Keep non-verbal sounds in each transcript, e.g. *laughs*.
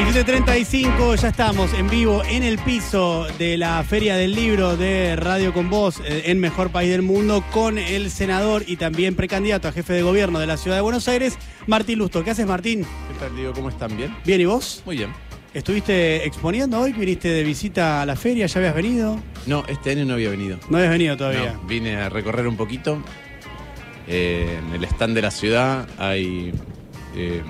17.35, ya estamos en vivo en el piso de la Feria del Libro de Radio con Voz eh, en Mejor País del Mundo con el senador y también precandidato a jefe de gobierno de la Ciudad de Buenos Aires, Martín Lusto. ¿Qué haces, Martín? ¿Qué tal, Diego? ¿Cómo están? ¿Bien? Bien, ¿y vos? Muy bien. ¿Estuviste exponiendo hoy? ¿Viniste de visita a la feria? ¿Ya habías venido? No, este año no había venido. No habías venido todavía. No, vine a recorrer un poquito. Eh, en el stand de la ciudad hay eh,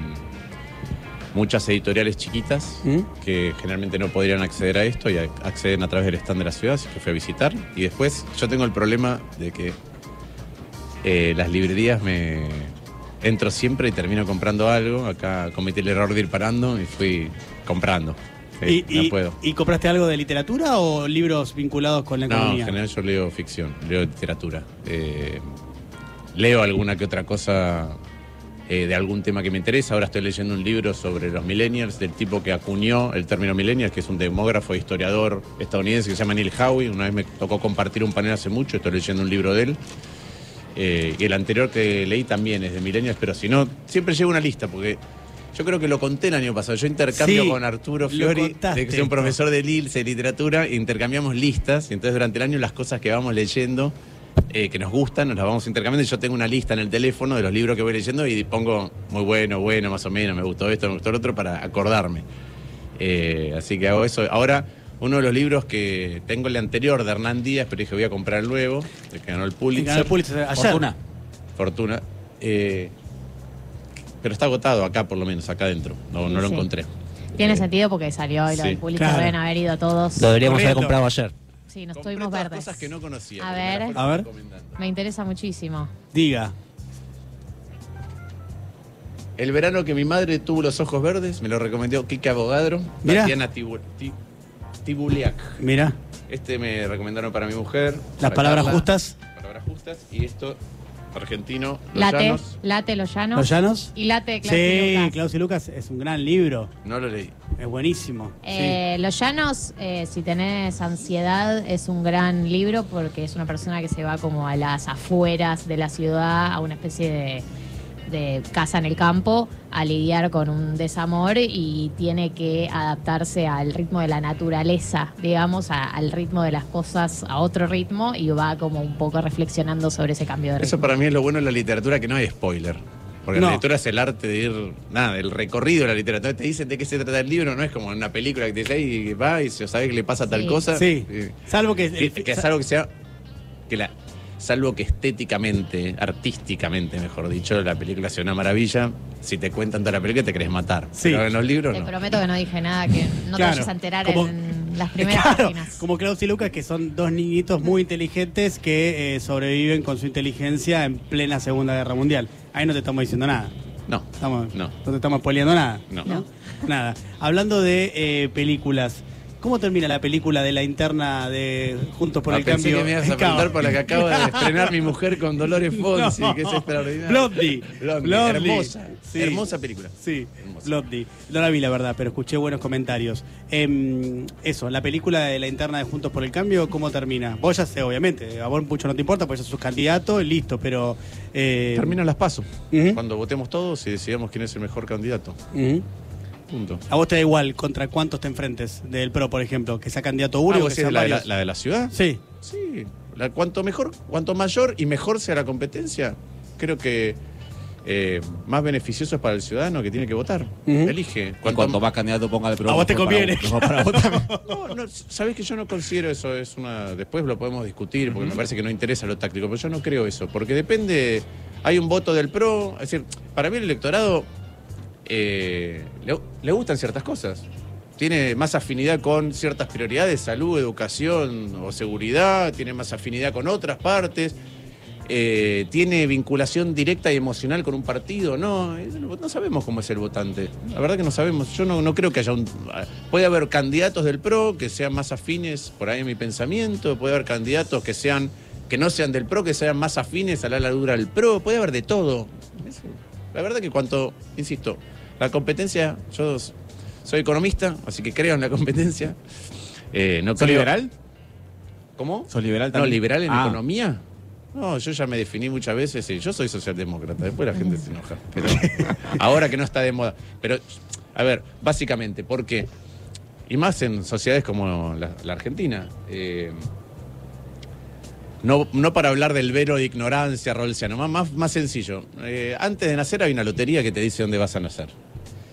muchas editoriales chiquitas ¿Mm? que generalmente no podrían acceder a esto y acceden a través del stand de la ciudad, así que fui a visitar. Y después yo tengo el problema de que eh, las librerías me entro siempre y termino comprando algo. Acá cometí el error de ir parando y fui comprando. Sí, ¿Y, no y- puedo. ¿Y compraste algo de literatura o libros vinculados con la No, en economía? general yo leo ficción, leo literatura. Eh, leo alguna que otra cosa eh, de algún tema que me interesa. Ahora estoy leyendo un libro sobre los millennials, del tipo que acuñó el término millennials, que es un demógrafo e historiador estadounidense que se llama Neil Howie. Una vez me tocó compartir un panel hace mucho, estoy leyendo un libro de él. Eh, y el anterior que leí también es de millennials, pero si no, siempre llevo una lista, porque yo creo que lo conté el año pasado. Yo intercambio Sí, con Arturo Fiori, contaste de que es un profesor de Lille de literatura, intercambiamos listas, y entonces durante el año las cosas que vamos leyendo, eh, que nos gustan, nos las vamos intercambiando, y yo tengo una lista en el teléfono de los libros que voy leyendo y pongo muy bueno, bueno, más o menos, me gustó esto, me gustó lo otro, para acordarme. Eh, así que hago eso. Ahora, uno de los libros que tengo el anterior de Hernán Díaz, pero dije voy a comprar el nuevo, el que ganó el Y Pulitzer. ganó el Pulitzer ayer. Fortuna. Fortuna. Eh, pero está agotado acá, por lo menos, acá adentro. No, no lo Sí. encontré. Tiene Eh, sentido porque salió hoy lo sí. del Pulitzer, Claro. deben haber ido todos. Lo deberíamos haber comprado ayer. Sí, nos compré tuvimos todas verdes. cosas que no conocía. A porque me las ver. fueron A ver. recomendando. Me interesa muchísimo. Diga. El verano que mi madre tuvo los ojos verdes, me lo recomendó Kike Abogadro, Mirá. Tatiana Tibu- Ti- Tibuliak. Mira, Este me recomendaron para mi mujer. las para palabras Carla. justas, Palabras justas. Y esto, argentino, Los Late, Llanos, Late Los Llanos. los llanos. Y Late y Sí, Lucas. Lucas es un gran libro. no lo leí. Es buenísimo. Eh, Los Llanos, eh, si tenés ansiedad, es un gran libro porque es una persona que se va como a las afueras de la ciudad, a una especie de, de casa en el campo, a lidiar con un desamor y tiene que adaptarse al ritmo de la naturaleza, digamos, a- al ritmo de las cosas, a otro ritmo y va como un poco reflexionando sobre ese cambio de ritmo. Eso para mí es lo bueno de la literatura, que no hay spoiler. Porque No. la literatura es el arte de ir, nada, el recorrido de la literatura. Te dicen de qué se trata el libro, no es como en una película que te dice, ahí va y se sabe que le pasa tal cosa. Sí. Y- Salvo que. que, que es algo que sea, que la, salvo que estéticamente, artísticamente, mejor dicho, la película sea una maravilla, si te cuentan toda la película te querés matar. Sí. Pero en los libros Te no. prometo que no dije nada que no Claro, te vayas a enterar como- en las *laughs* primeras Claro, páginas. como Klaus y Lucas, que son dos niñitos muy inteligentes que eh, sobreviven con su inteligencia en plena Segunda Guerra Mundial. Ahí no te estamos diciendo nada. No. Estamos, No. te estamos spoileando nada. No. No. Nada. Hablando de eh, películas, ¿cómo termina la película de la interna de Juntos por Ah, el pensé Cambio? que me ibas a preguntar por la que acaba de *laughs* estrenar mi mujer con Dolores Fonsi, No. que es extraordinaria. Blondie. Blondie, Blondie. hermosa. Sí. Hermosa película. Sí, Hermosa. Blondie. No la vi, la verdad, pero escuché buenos comentarios. Em, eso, la película de la interna de Juntos por el Cambio, ¿cómo termina? Vos ya sé, obviamente, a vos mucho no te importa, porque sos candidato, listo, pero... eh, Terminan las pasos. Cuando votemos todos y decidamos quién es el mejor candidato. Punto. A vos te da igual contra cuántos te enfrentes del PRO, por ejemplo, que sea candidato uno Ah, o ¿vos que sean la, de la, de la ciudad? Sí, Sí, la- cuanto mejor, cuanto mayor y mejor sea la competencia, creo que eh, más beneficioso es para el ciudadano que tiene que votar. Elige. Cuanto más candidato ponga de A vos te conviene. Para. *laughs* No, no, sabés que yo no considero eso, es una. Después lo podemos discutir, porque me parece que no interesa lo táctico, pero yo no creo eso, porque depende. Hay un voto del PRO, es decir, para mí el electorado eh, le, le gustan ciertas cosas. Tiene más afinidad con ciertas prioridades, salud, educación o seguridad, tiene más afinidad con otras partes. eh, tiene vinculación directa y emocional con un partido, no, no sabemos cómo es el votante. La verdad que no sabemos. Yo no, no creo que haya un. Puede haber candidatos del PRO que sean más afines, por ahí en mi pensamiento, puede haber candidatos que sean que no sean del PRO, que sean más afines a la largura del PRO, puede haber de todo. La verdad que cuanto, insisto, la competencia, yo soy economista, así que creo en la competencia. Eh, no ¿Sos creo- liberal? ¿Cómo? ¿Sos liberal No, también? liberal en Ah. economía. No, yo ya me definí muchas veces y yo soy socialdemócrata. Después la gente se enoja. Pero *laughs* ahora que no está de moda. Pero, a ver, básicamente, ¿por qué? Y más en sociedades como la, la Argentina. eh, no, no para hablar del vero de ignorancia rolsiano, más, más, más sencillo. Eh, antes de nacer hay una lotería que te dice dónde vas a nacer.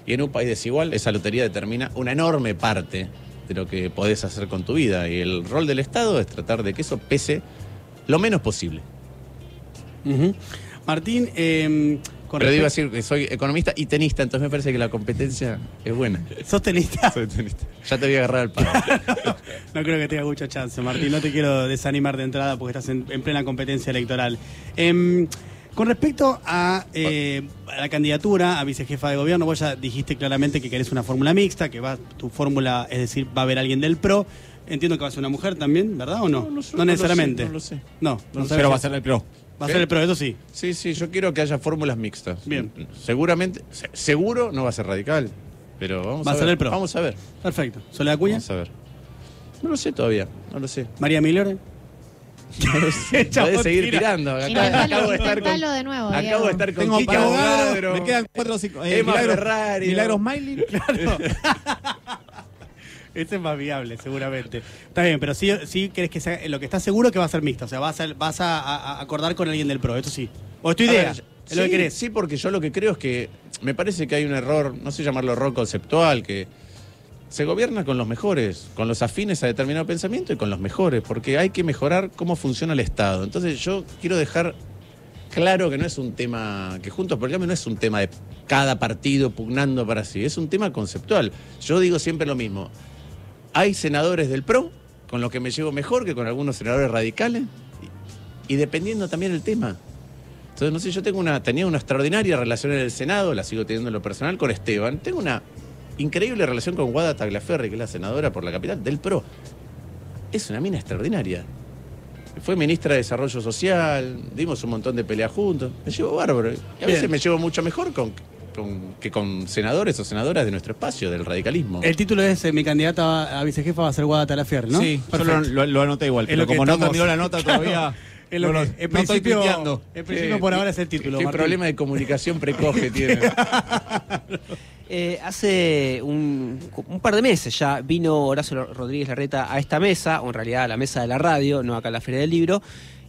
Y en un país desigual, esa lotería determina una enorme parte de lo que podés hacer con tu vida. Y el rol del Estado es tratar de que eso pese lo menos posible. Martín, eh, con Pero digo respecto- decir que soy economista y tenista, entonces me parece que la competencia es buena. ¿Sos tenista? *laughs* Soy tenista. Ya te voy a agarrar al palo. *laughs* No creo que tenga mucha chance, Martín. No te quiero desanimar de entrada porque estás en, en plena competencia electoral. Em, con respecto a, eh, a la candidatura a vicejefa de gobierno, vos ya dijiste claramente que querés una fórmula mixta, que va tu fórmula, es decir, va a haber alguien del PRO. Entiendo que va a ser una mujer también, ¿verdad o no? No, no No no lo necesariamente. sé, no lo sé. No, no No lo sé. sabes Pero va a ser el pro. Va a ser el PRO, eso sí. Sí, sí, yo quiero que haya fórmulas mixtas. Bien. Seguramente, se- seguro no va a ser radical, pero vamos Va a, a ver. ser el pro. Vamos a ver. Perfecto. ¿Soledad Cuña? Vamos a ver. No lo sé todavía, no lo sé. ¿María Milore? *laughs* Podés seguir tirando. Acá- acabo de estar con, de nuevo, acabo Diego. de estar con Tengo Kika para Abogado, abogado, me quedan cuatro o cinco. eh, Emma Milagros, Ferrari, Milagros. Miley. *laughs* *laughs* Ese es más viable, seguramente. Está bien, pero sí, sí crees que sea, lo que estás seguro que va a ser mixta. O sea, vas a, vas a, acordar con alguien del PRO, eso sí. O es tu idea, ver, es lo que querés. Sí, porque yo lo que creo es que me parece que hay un error, no sé llamarlo error conceptual, que se gobierna con los mejores, con los afines a determinado pensamiento y con los mejores, porque hay que mejorar cómo funciona el Estado. Entonces yo quiero dejar claro que no es un tema, que Juntos por el Cambio no es un tema de cada partido pugnando para sí, es un tema conceptual. Yo digo siempre lo mismo, hay senadores del PRO con los que me llevo mejor que con algunos senadores radicales y, dependiendo también el tema. Entonces, no sé, yo tengo una, tenía una extraordinaria relación en el Senado, la sigo teniendo en lo personal con Esteban. Tengo una increíble relación con Guada Tagliaferri, que es la senadora por la capital del PRO. Es una mina extraordinaria. Fue ministra de Desarrollo Social, dimos un montón de peleas juntos. Me llevo bárbaro. Y a veces Bien. me llevo mucho mejor con, con- que con senadores o senadoras de nuestro espacio, del radicalismo. El título es eh, Mi candidata a vicejefa va a ser Guada Talafier, ¿no? Sí, yo lo, Perfecto. lo- lo anoté igual, Es pero lo que como no terminó la nota *laughs* Claro, todavía, es lo no, que- lo- en no estoy principio, tuiteando. en principio Qué- por ahora es el título. Qué Martín. problema de comunicación precoz que *laughs* tiene. Eh, hace un, un par de meses ya vino Horacio Rodríguez Larreta a esta mesa, o en realidad a la mesa de la radio, no acá a la Feria del Libro,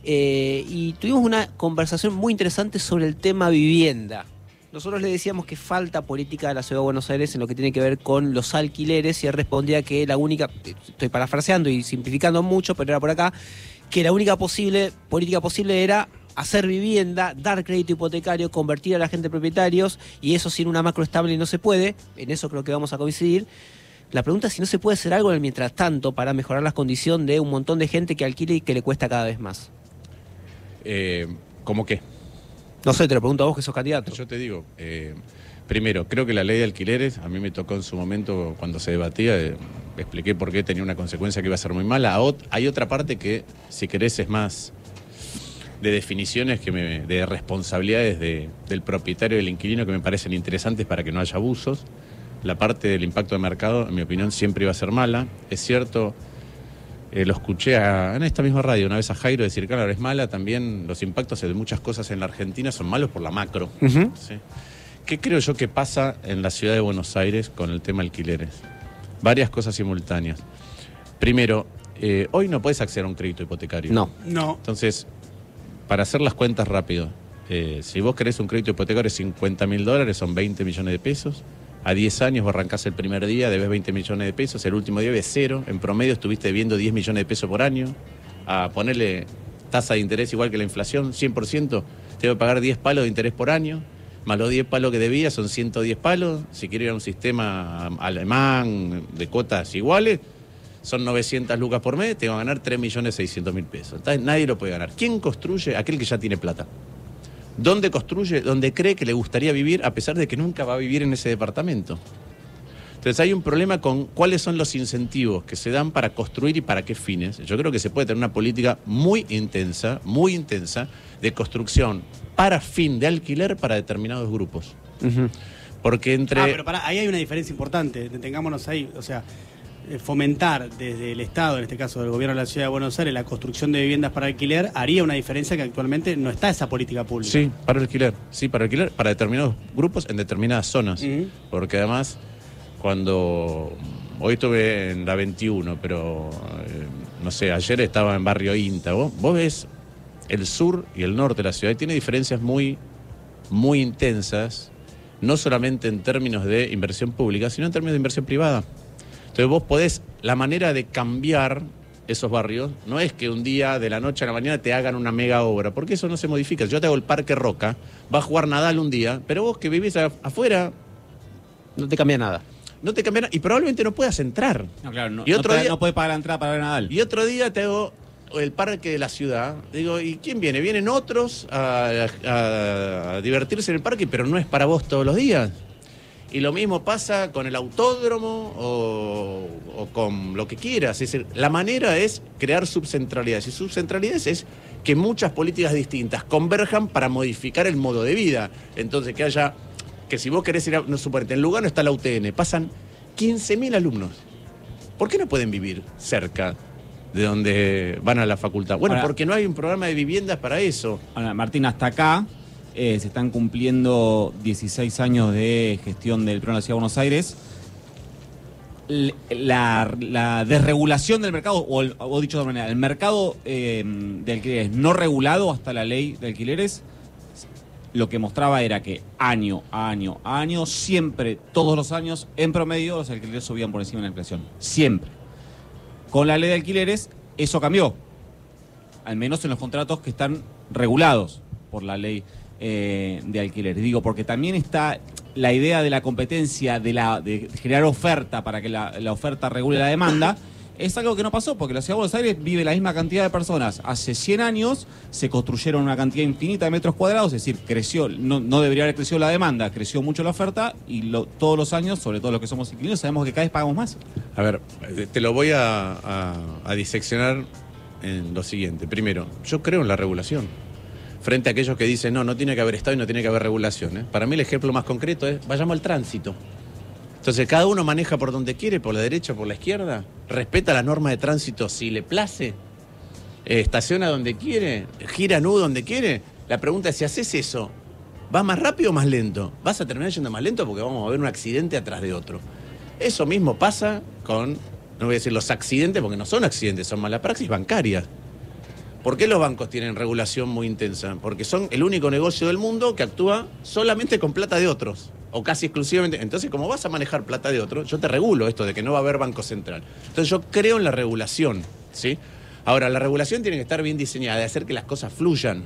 eh, y tuvimos una conversación muy interesante sobre el tema vivienda. Nosotros le decíamos que falta política de la Ciudad de Buenos Aires en lo que tiene que ver con los alquileres y él respondía que la única, estoy parafraseando y simplificando mucho, pero era por acá, que la única posible política posible era hacer vivienda, dar crédito hipotecario, convertir a la gente en propietarios y eso sin una macro estable no se puede, en eso creo que vamos a coincidir. La pregunta es si no se puede hacer algo en el mientras tanto para mejorar las condiciones de un montón de gente que alquile y que le cuesta cada vez más. Eh, ¿Cómo qué? No sé, te lo pregunto a vos que sos candidato. Yo te digo, eh, primero, creo que la ley de alquileres, a mí me tocó en su momento cuando se debatía, eh, expliqué por qué tenía una consecuencia que iba a ser muy mala. Hay otra parte que, si querés, es más de definiciones, que me- de responsabilidades de- del propietario y del inquilino que me parecen interesantes para que no haya abusos. La parte del impacto de mercado, en mi opinión, siempre iba a ser mala. Es cierto, eh, lo escuché a- en esta misma radio una vez a Jairo decir, claro, es mala también, los impactos de muchas cosas en la Argentina son malos por la macro. ¿Qué creo yo que pasa en la ciudad de Buenos Aires con el tema alquileres? Varias cosas simultáneas. Primero, eh, hoy no puedes acceder a un crédito hipotecario. No. No. Entonces, para hacer las cuentas rápido, eh, si vos querés un crédito hipotecario de 50 mil dólares, son 20 millones de pesos. A 10 años vos arrancás el primer día, debes 20 millones de pesos, el último día debes cero. En promedio estuviste debiendo 10 millones de pesos por año. A ponerle tasa de interés igual que la inflación, 100%, te debe pagar 10 palos de interés por año. Más los 10 palos que debías son 110 palos. Si quieres ir a un sistema alemán de cuotas iguales, son 900 lucas por mes, te van a ganar 3.600.000 pesos. Entonces, nadie lo puede ganar. ¿Quién construye? Aquel que ya tiene plata. ¿Dónde construye? Donde cree que le gustaría vivir a pesar de que nunca va a vivir en ese departamento. Entonces hay un problema con cuáles son los incentivos que se dan para construir y para qué fines. Yo creo que se puede tener una política muy intensa, muy intensa, de construcción para fin de alquiler para determinados grupos. Porque entre... Ah, pero ahí hay una diferencia importante. Detengámonos ahí. O sea, eh, fomentar desde el Estado, en este caso del gobierno de la Ciudad de Buenos Aires, la construcción de viviendas para alquiler, haría una diferencia que actualmente no está esa política pública. Sí, para alquiler. Sí, para alquiler, para determinados grupos en determinadas zonas. Porque además cuando hoy estuve en la 21, pero eh, no sé, ayer estaba en barrio Inta. Vos, vos ves el sur y el norte de la ciudad y tiene diferencias muy, muy intensas, no solamente en términos de inversión pública, sino en términos de inversión privada. Entonces vos podés, la manera de cambiar esos barrios no es que un día de la noche a la mañana te hagan una mega obra, porque eso no se modifica. Yo te hago el Parque Roca, va a jugar Nadal un día, pero vos que vivís afuera, No te cambia nada. no te cambian y probablemente no puedas entrar. No, claro, no, Y otro no te- día- no puede pagar la entrada para ver Nadal. Y otro día te hago el parque de la ciudad. Digo, ¿y quién viene? Vienen otros a, divertirse en el parque, pero no es para vos todos los días. Y lo mismo pasa con el autódromo o, o con lo que quieras. Es decir, la manera es crear subcentralidades. Y subcentralidades es que muchas políticas distintas converjan para modificar el modo de vida. Entonces, que haya, que si vos querés ir a, no suponete, en Lugano está la UTN, pasan 15.000 alumnos. ¿Por qué no pueden vivir cerca de donde van a la facultad? Bueno, Ahora- porque no hay un programa de viviendas para eso. Ahora, Martín, hasta acá eh, se están cumpliendo 16 años de gestión del Pleno de la Ciudad de Buenos Aires. La, la desregulación del mercado, o, dicho de otra manera, el mercado eh, de alquileres no regulado hasta la ley de alquileres, lo que mostraba era que año a año a año, siempre, todos los años, en promedio, los alquileres subían por encima de la inflación. Siempre. Con la ley de alquileres, eso cambió al menos en los contratos que están regulados por la ley eh, de alquileres. Digo, porque también está la idea de la competencia, de, la, de generar oferta para que la, la oferta regule la demanda. Es algo que no pasó, porque la Ciudad de Buenos Aires vive la misma cantidad de personas. Hace 100 años se construyeron una cantidad infinita de metros cuadrados, es decir, creció, no, no debería haber crecido la demanda, creció mucho la oferta y todos los años, sobre todo los que somos inquilinos, sabemos que cada vez pagamos más. A ver, eh, te lo voy a, diseccionar en lo siguiente. Primero, yo creo en la regulación. Frente a aquellos que dicen, no, no tiene que haber Estado y no tiene que haber regulación. ¿eh? Para mí el ejemplo más concreto es, vayamos al tránsito. Entonces, cada uno maneja por donde quiere, por la derecha por la izquierda, respeta la norma de tránsito si le place, eh, estaciona donde quiere, gira nu donde quiere. La pregunta es, si haces eso, ¿vas más rápido o más lento? Vas a terminar yendo más lento porque vamos a ver un accidente atrás de otro. Eso mismo pasa con, no voy a decir los accidentes, porque no son accidentes, son mala praxis bancarias. ¿Por qué los bancos tienen regulación muy intensa? Porque son el único negocio del mundo que actúa solamente con plata de otros, o casi exclusivamente. Entonces, como vas a manejar plata de otros, yo te regulo esto de que no va a haber banco central. Entonces, yo creo en la regulación, ¿sí? Ahora, la regulación tiene que estar bien diseñada, de hacer que las cosas fluyan.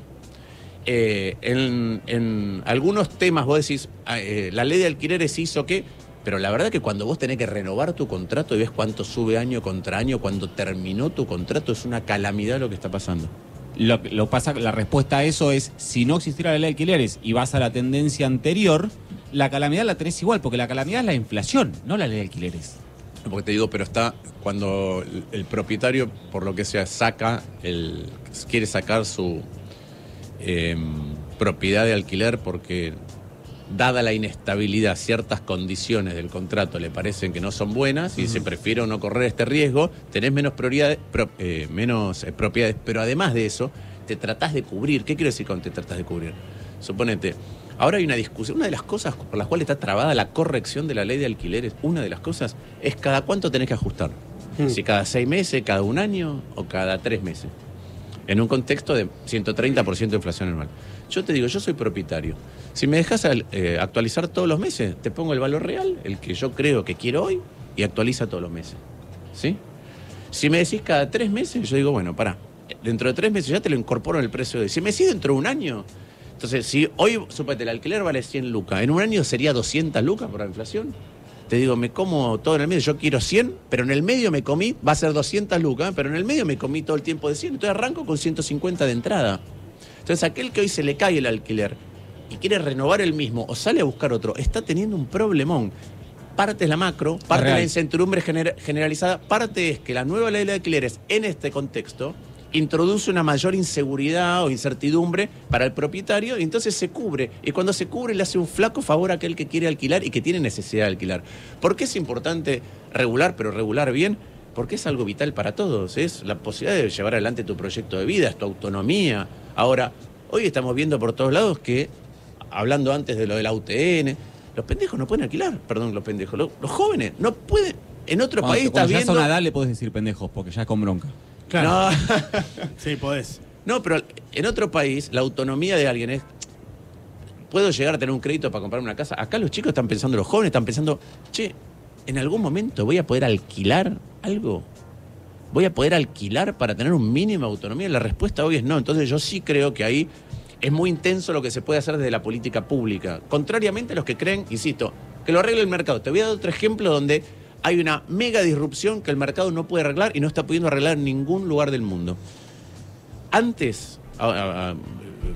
Eh, en, en algunos temas vos decís, ah, eh, la ley de alquileres hizo que, pero la verdad que cuando vos tenés que renovar tu contrato y ves cuánto sube año contra año, cuando terminó tu contrato, es una calamidad lo que está pasando. Lo, lo pasa, la respuesta a eso es, si no existiera la ley de alquileres y vas a la tendencia anterior, la calamidad la tenés igual, porque la calamidad es la inflación, no la ley de alquileres. Porque te digo, pero está cuando el, propietario, por lo que sea, saca, el, quiere sacar su eh, propiedad de alquiler porque, dada la inestabilidad, ciertas condiciones del contrato le parecen que no son buenas y se prefiere no correr este riesgo, tenés menos, prioridades, pro- eh, menos eh, propiedades, pero además de eso, te tratás de cubrir. ¿Qué quiero decir con te tratás de cubrir? Suponete, ahora hay una discusión, una de las cosas por las cuales está trabada la corrección de la ley de alquileres, una de las cosas es cada cuánto tenés que ajustar. Si cada seis meses, cada un año o cada tres meses. En un contexto de 130% de inflación anual. Yo te digo, yo soy propietario. Si me dejas eh, actualizar todos los meses, te pongo el valor real, el que yo creo que quiero hoy, y actualiza todos los meses. ¿Sí? Si me decís cada tres meses, yo digo, bueno, pará, dentro de tres meses ya te lo incorporo en el precio de hoy. Si me decís dentro de un año, entonces si hoy, supete, el alquiler vale 100 lucas, en un año sería 200 lucas por la inflación. Te digo, me como todo en el medio, yo quiero 100, pero en el medio me comí, va a ser 200 lucas, pero en el medio me comí todo el tiempo de 100, entonces arranco con 150 de entrada. Entonces aquel que hoy se le cae el alquiler y quiere renovar el mismo o sale a buscar otro, está teniendo un problemón. Parte es la macro, parte es la incertidumbre gener- generalizada, parte es que la nueva ley de alquileres en este contexto introduce una mayor inseguridad o incertidumbre para el propietario y entonces se cubre. Y cuando se cubre le hace un flaco favor a aquel que quiere alquilar y que tiene necesidad de alquilar. ¿Por qué es importante regular, pero regular bien? Porque es algo vital para todos. Es la posibilidad de llevar adelante tu proyecto de vida, es tu autonomía. Ahora, hoy estamos viendo por todos lados que, hablando antes de lo de la UTN, Los pendejos no pueden alquilar, perdón, los pendejos. Los, los jóvenes no pueden. En otro Cuando, país cuando estás ya viendo. son edad le puedes decir pendejos, porque ya es con bronca. Claro. No, *laughs* Sí, podés. no, pero en otro país la autonomía de alguien es. Puedo llegar a tener un crédito para comprarme una casa. Acá los chicos están pensando, los jóvenes están pensando, che, ¿en algún momento voy a poder alquilar algo? ¿Voy a poder alquilar para tener un mínimo de autonomía? La respuesta hoy es no. Entonces yo sí creo que ahí es muy intenso lo que se puede hacer desde la política pública. Contrariamente a los que creen, insisto, que lo arregle el mercado. Te voy a dar otro ejemplo donde hay una mega disrupción que el mercado no puede arreglar y no está pudiendo arreglar en ningún lugar del mundo. Antes,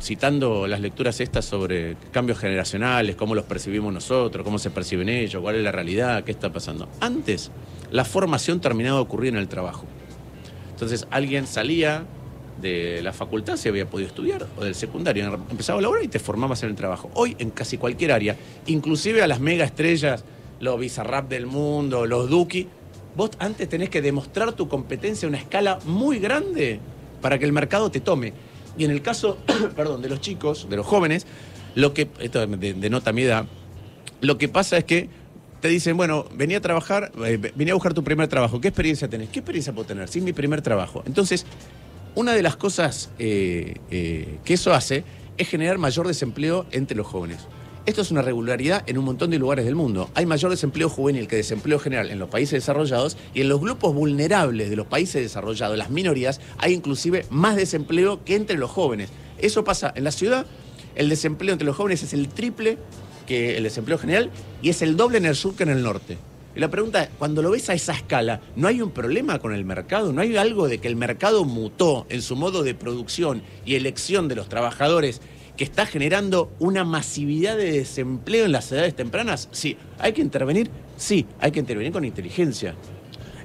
citando las lecturas estas sobre cambios generacionales, cómo los percibimos nosotros, cómo se perciben ellos, cuál es la realidad, qué está pasando. Antes, la formación terminaba de ocurrir en el trabajo. Entonces, alguien salía de la facultad, si había podido estudiar, o del secundario, empezaba a laborar y te formabas en el trabajo. Hoy, en casi cualquier área, inclusive a las mega estrellas, los Bizarrap del mundo, los Duki, vos antes tenés que demostrar tu competencia a una escala muy grande para que el mercado te tome. Y en el caso, *coughs* perdón, de los chicos, de los jóvenes, lo que, esto de- denota mi edad, lo que pasa es que te dicen, bueno, venía a trabajar, eh, venía a buscar tu primer trabajo. ¿Qué experiencia tenés? ¿Qué experiencia puedo tener? Sí, mi primer trabajo. Entonces, una de las cosas eh, eh, que eso hace es generar mayor desempleo entre los jóvenes. Esto es una regularidad en un montón de lugares del mundo. Hay mayor desempleo juvenil que desempleo general en los países desarrollados y en los grupos vulnerables de los países desarrollados, las minorías, hay inclusive más desempleo que entre los jóvenes. Eso pasa en la ciudad, el desempleo entre los jóvenes es el triple que el desempleo general y es el doble en el sur que en el norte. Y la pregunta es, cuando lo ves a esa escala, ¿no hay un problema con el mercado? ¿No hay algo de que el mercado mutó en su modo de producción y elección de los trabajadores que está generando una masividad de desempleo en las edades tempranas? Sí. ¿Hay que intervenir? Sí. Hay que intervenir con inteligencia.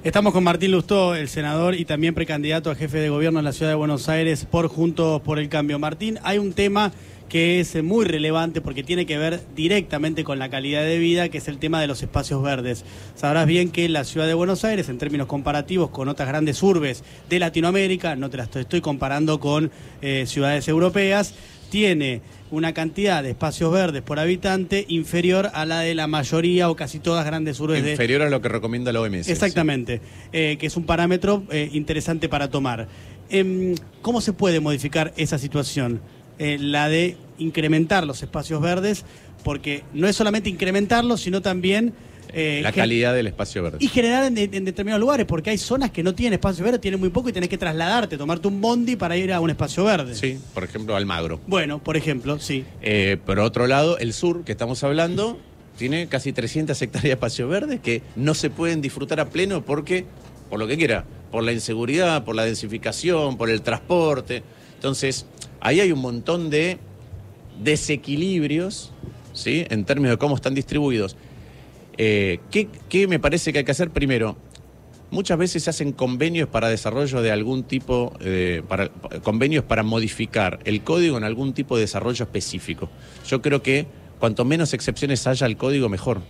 Estamos con Martín Lustó, el senador y también precandidato a jefe de gobierno en la ciudad de Buenos Aires por Juntos por el Cambio. Martín, hay un tema que es muy relevante porque tiene que ver directamente con la calidad de vida, que es el tema de los espacios verdes. Sabrás bien que la ciudad de Buenos Aires, en términos comparativos con otras grandes urbes de Latinoamérica, no te las estoy comparando con eh, ciudades europeas, tiene una cantidad de espacios verdes por habitante inferior a la de la mayoría o casi todas grandes urbes de, Inferior a lo que recomienda la OMS. Exactamente, eh, que es un parámetro eh, interesante para tomar. Em, ¿Cómo se puede modificar esa situación? Eh, la de incrementar los espacios verdes, porque no es solamente incrementarlos, sino también... eh, La calidad del espacio verde. Y generar en, en determinados lugares, porque hay zonas que no tienen espacio verde, tienen muy poco y tenés que trasladarte, tomarte un bondi para ir a un espacio verde. Sí, por ejemplo, Almagro. Bueno, por ejemplo, sí. Eh, por otro lado, el sur, que estamos hablando, tiene casi 300 hectáreas de espacio verde que no se pueden disfrutar a pleno porque, por lo que quiera, por la inseguridad, por la densificación, por el transporte. Entonces, ahí hay un montón de desequilibrios, ¿sí? En términos de cómo están distribuidos. Eh, ¿qué, me parece que hay que hacer primero? Muchas veces se hacen convenios para desarrollo de algún tipo, eh, convenios para modificar el código en algún tipo de desarrollo específico. Yo creo que cuanto menos excepciones haya al código, mejor.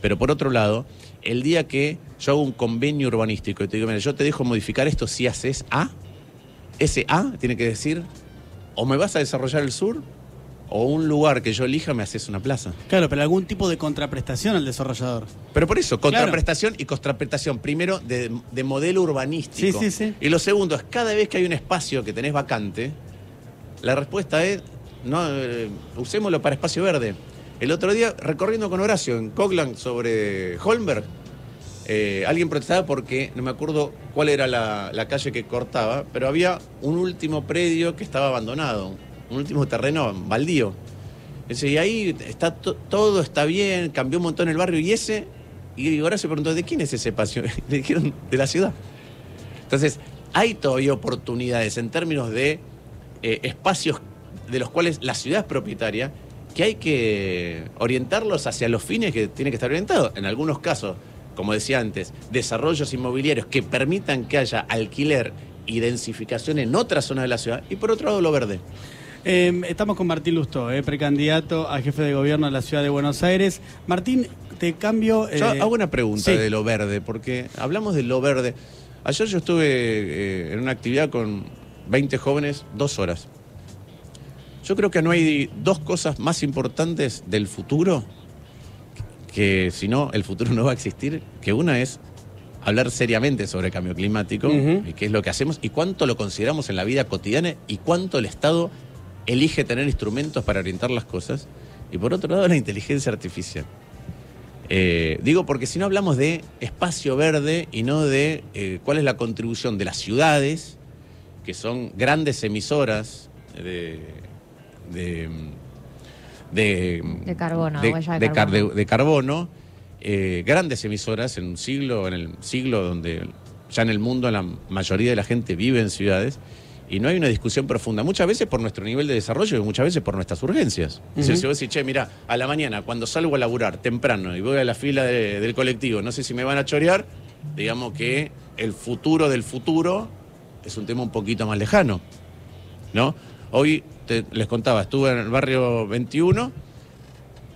Pero por otro lado, el día que yo hago un convenio urbanístico y te digo, mira, yo te dejo modificar esto si haces A, ese A tiene que decir, o me vas a desarrollar el sur, o un lugar que yo elija me haces una plaza. Claro, pero algún tipo de contraprestación al desarrollador. Pero por eso, contraprestación y contraprestación, primero de, de modelo urbanístico. Sí, sí, sí. Y lo segundo es, cada vez que hay un espacio que tenés vacante, la respuesta es, no, eh, usémoslo para espacio verde. El otro día, recorriendo con Horacio en Coglan sobre Holmberg, eh, alguien protestaba porque no me acuerdo cuál era la, la calle que cortaba, pero había un último predio que estaba abandonado, un último terreno baldío. Y ahí está to- todo está bien, cambió un montón el barrio. Y ese, y ahora se preguntó, ¿de quién es ese espacio? *laughs* Le dijeron, de la ciudad. Entonces, hay todavía oportunidades en términos de eh, espacios de los cuales la ciudad es propietaria, que hay que orientarlos hacia los fines que tiene que estar orientado. En algunos casos, como decía antes, desarrollos inmobiliarios que permitan que haya alquiler y densificación en otra zona de la ciudad, y por otro lado lo verde. Eh, estamos con Martín Lustó, eh, precandidato a jefe de gobierno de la ciudad de Buenos Aires. Martín, te cambio. Yo eh, hago una pregunta sí. de lo verde, porque hablamos de lo verde. Ayer yo estuve eh, en una actividad con 20 jóvenes, dos horas. Yo creo que no hay dos cosas más importantes del futuro que si no, el futuro no va a existir, que una es hablar seriamente sobre cambio climático y qué es lo que hacemos y cuánto lo consideramos en la vida cotidiana y cuánto el Estado elige tener instrumentos para orientar las cosas. Y por otro lado, la inteligencia artificial. Eh, digo porque si no hablamos de espacio verde y no de eh, cuál es la contribución de las ciudades, que son grandes emisoras de, de, de, De carbono, de carbono, eh, grandes emisoras en un siglo, en el siglo donde ya en el mundo la mayoría de la gente vive en ciudades y no hay una discusión profunda, muchas veces por nuestro nivel de desarrollo y muchas veces por nuestras urgencias. Es decir, si vos decís, che, mira, a la mañana cuando salgo a laburar temprano y voy a la fila de- del colectivo, no sé si me van a chorear, digamos que el futuro del futuro es un tema un poquito más lejano. ¿no? Hoy te- les contaba, estuve en el barrio 21,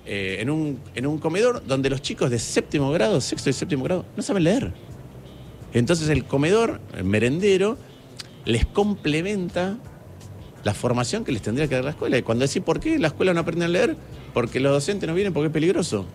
eh, en, un, en un comedor donde los chicos de séptimo grado, sexto y séptimo grado, no saben leer. Entonces el comedor, el merendero, les complementa la formación que les tendría que dar la escuela. Y cuando decís, ¿por qué la escuela no aprende a leer? Porque los docentes no vienen porque es peligroso.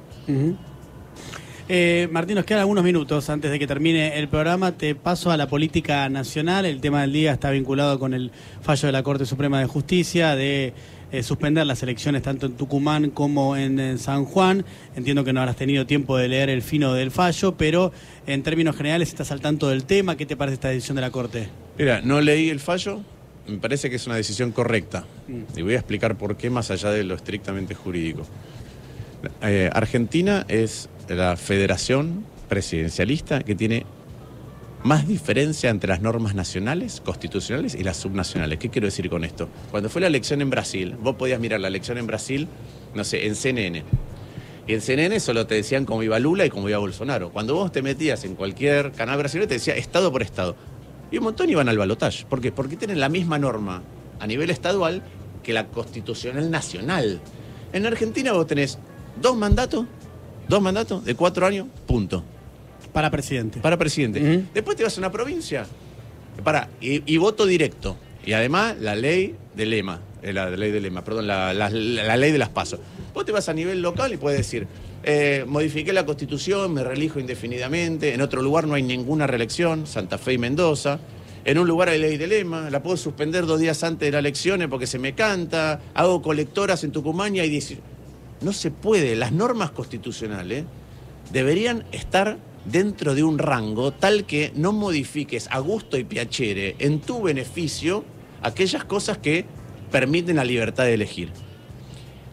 Eh, Martín, nos quedan algunos minutos antes de que termine el programa. Te paso a la política nacional. El tema del día está vinculado con el fallo de la Corte Suprema de Justicia de eh, suspender las elecciones tanto en Tucumán como en, en San Juan. Entiendo que no habrás tenido tiempo de leer el fino del fallo, pero en términos generales estás al tanto del tema. ¿Qué te parece esta decisión de la Corte? Mira, no leí el fallo, me parece que es una decisión correcta. Y voy a explicar por qué más allá de lo estrictamente jurídico. Eh, Argentina es la federación presidencialista que tiene más diferencia entre las normas nacionales, constitucionales y las subnacionales. ¿Qué quiero decir con esto? Cuando fue la elección en Brasil, vos podías mirar la elección en Brasil, no sé, en CNN. Y en CNN solo te decían cómo iba Lula y cómo iba Bolsonaro. Cuando vos te metías en cualquier canal brasileño te decía estado por estado. Y un montón iban al balotaje. ¿Por qué? Porque tienen la misma norma a nivel estadual que la constitucional nacional. En Argentina vos tenés dos mandatos, dos mandatos de cuatro años, punto. Para presidente. Para presidente. Después te vas a una provincia. Para, y, y voto directo. Y además la ley de lema. eh, La, ley de lema, perdón, la, la- la ley de las pasos. Vos te vas a nivel local y puedes decir, eh, modifiqué la constitución, me reelijo indefinidamente, en otro lugar no hay ninguna reelección, Santa Fe y Mendoza. En un lugar hay ley de lema, la puedo suspender dos días antes de las elecciones porque se me canta, hago colectoras en Tucumán y hay 10 No se puede, las normas constitucionales deberían estar dentro de un rango tal que no modifiques a gusto y piacere en tu beneficio aquellas cosas que permiten la libertad de elegir.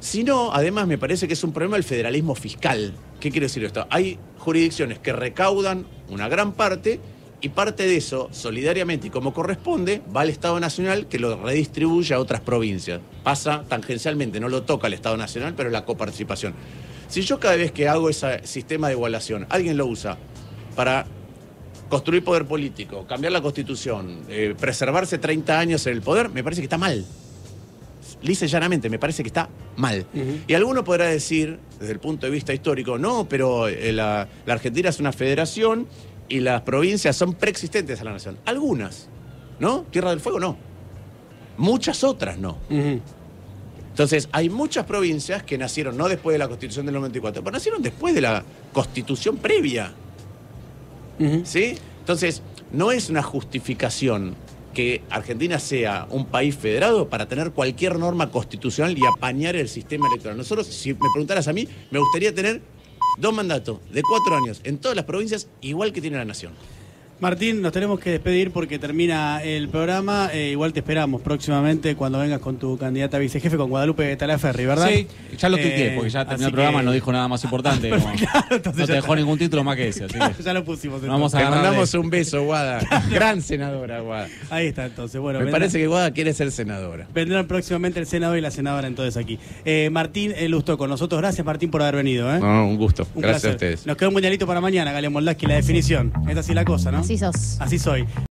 Si no, además me parece que es un problema el federalismo fiscal. ¿Qué quiere decir esto? Hay jurisdicciones que recaudan una gran parte y parte de eso, solidariamente y como corresponde, va al Estado Nacional que lo redistribuye a otras provincias. Pasa tangencialmente, no lo toca el Estado Nacional, pero la coparticipación. Si yo cada vez que hago ese sistema de igualación, alguien lo usa para construir poder político, cambiar la constitución, eh, preservarse 30 años en el poder, me parece que está mal. Lisa y llanamente, me parece que está mal. Y alguno podrá decir, desde el punto de vista histórico, no, pero eh, la, la Argentina es una federación y las provincias son preexistentes a la nación. Algunas, ¿no? Tierra del Fuego no. Muchas otras no. Entonces, hay muchas provincias que nacieron no después de la Constitución del 94, pero nacieron después de la Constitución previa. ¿Sí? Entonces, no es una justificación que Argentina sea un país federado para tener cualquier norma constitucional y apañar el sistema electoral. Nosotros, si me preguntaras a mí, me gustaría tener dos mandatos de cuatro años en todas las provincias, igual que tiene la nación. Martín, nos tenemos que despedir porque termina el programa. Eh, igual te esperamos próximamente cuando vengas con tu candidata a vicejefe con Guadalupe Talaferri, ¿verdad? Sí, ya lo tuiteé, Eh, porque ya terminó el programa, que- no dijo nada más importante. *laughs* como- Claro, entonces no te dejó ningún título más que ese. Así *laughs* que ya lo pusimos. Vamos a Te mandamos un beso, Guada. *laughs* Gran senadora, Guada. Ahí está, entonces. Bueno, Me parece que Guada quiere ser senadora. vendrán próximamente el senador y la senadora entonces aquí. Eh, Martín eh, Lustó con nosotros. Gracias, Martín, por haber venido. ¿eh? No, un gusto. Un Gracias placer. a ustedes. Nos queda un mundialito para mañana, Gale Moldaski, la definición. Es así la cosa, ¿no? Así sos. Así soy.